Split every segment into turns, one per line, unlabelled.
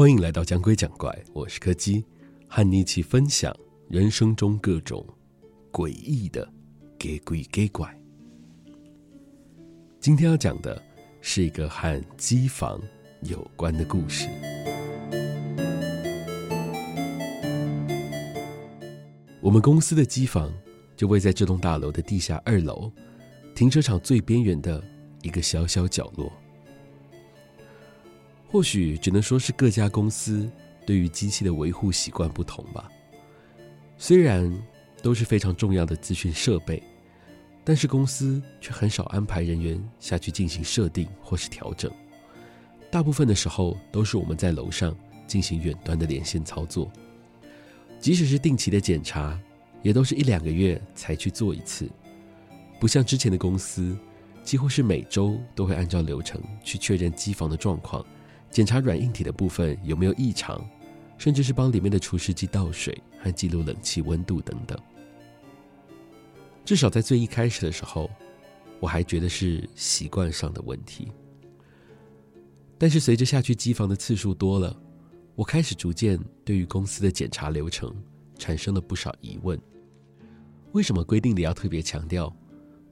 欢迎来到讲鬼讲怪，我是柯基，和你一起分享人生中各种诡异的给鬼给怪。今天要讲的是一个和机房有关的故事。我们公司的机房就位在这栋大楼的地下二楼，停车场最边缘的一个小小角落。或许只能说是各家公司对于机器的维护习惯不同吧。虽然都是非常重要的资讯设备，但是公司却很少安排人员下去进行设定或是调整。大部分的时候都是我们在楼上进行远端的连线操作。即使是定期的检查，也都是一两个月才去做一次。不像之前的公司，几乎是每周都会按照流程去确认机房的状况。检查软硬体的部分有没有异常，甚至是帮里面的除湿机倒水和记录冷气温度等等。至少在最一开始的时候，我还觉得是习惯上的问题。但是随着下去机房的次数多了，我开始逐渐对于公司的检查流程产生了不少疑问：为什么规定里要特别强调，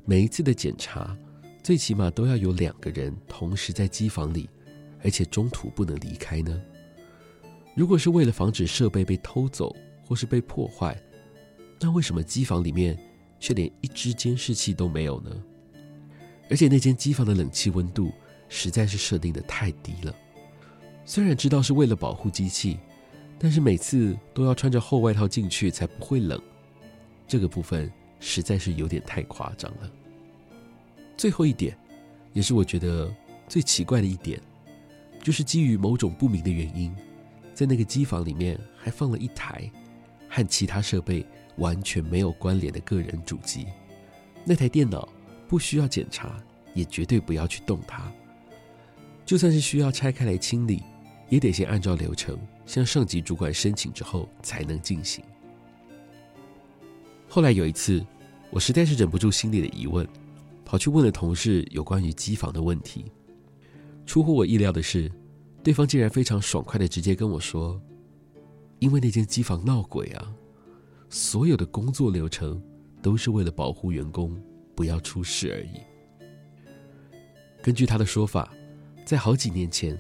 每一次的检查最起码都要有两个人同时在机房里？而且中途不能离开呢？如果是为了防止设备被偷走或是被破坏，那为什么机房里面却连一支监视器都没有呢？而且那间机房的冷气温度实在是设定的太低了。虽然知道是为了保护机器，但是每次都要穿着厚外套进去才不会冷，这个部分实在是有点太夸张了。最后一点，也是我觉得最奇怪的一点。就是基于某种不明的原因，在那个机房里面还放了一台和其他设备完全没有关联的个人主机。那台电脑不需要检查，也绝对不要去动它。就算是需要拆开来清理，也得先按照流程向上级主管申请之后才能进行。后来有一次，我实在是忍不住心里的疑问，跑去问了同事有关于机房的问题。出乎我意料的是，对方竟然非常爽快的直接跟我说：“因为那间机房闹鬼啊，所有的工作流程都是为了保护员工不要出事而已。”根据他的说法，在好几年前，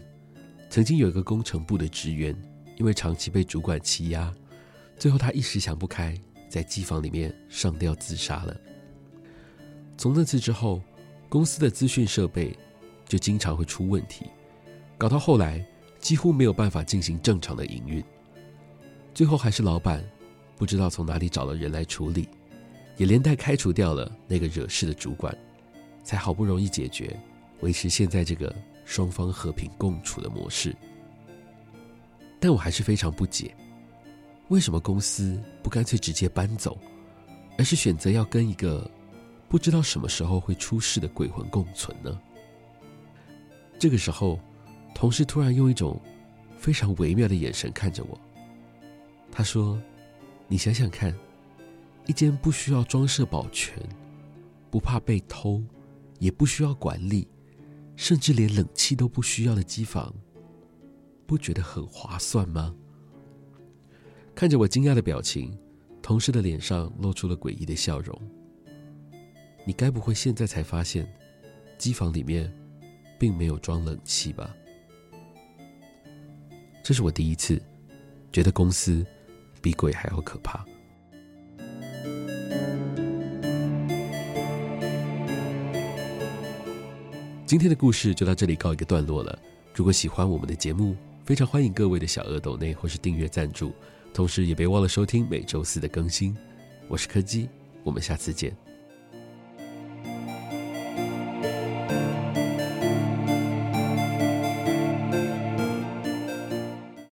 曾经有一个工程部的职员，因为长期被主管欺压，最后他一时想不开，在机房里面上吊自杀了。从那次之后，公司的资讯设备。就经常会出问题，搞到后来几乎没有办法进行正常的营运。最后还是老板不知道从哪里找了人来处理，也连带开除掉了那个惹事的主管，才好不容易解决，维持现在这个双方和平共处的模式。但我还是非常不解，为什么公司不干脆直接搬走，而是选择要跟一个不知道什么时候会出事的鬼魂共存呢？这个时候，同事突然用一种非常微妙的眼神看着我。他说：“你想想看，一间不需要装设保全、不怕被偷、也不需要管理，甚至连冷气都不需要的机房，不觉得很划算吗？”看着我惊讶的表情，同事的脸上露出了诡异的笑容。你该不会现在才发现，机房里面……并没有装冷气吧？这是我第一次觉得公司比鬼还要可怕。今天的故事就到这里告一个段落了。如果喜欢我们的节目，非常欢迎各位的小额抖内或是订阅赞助，同时也别忘了收听每周四的更新。我是柯基，我们下次见。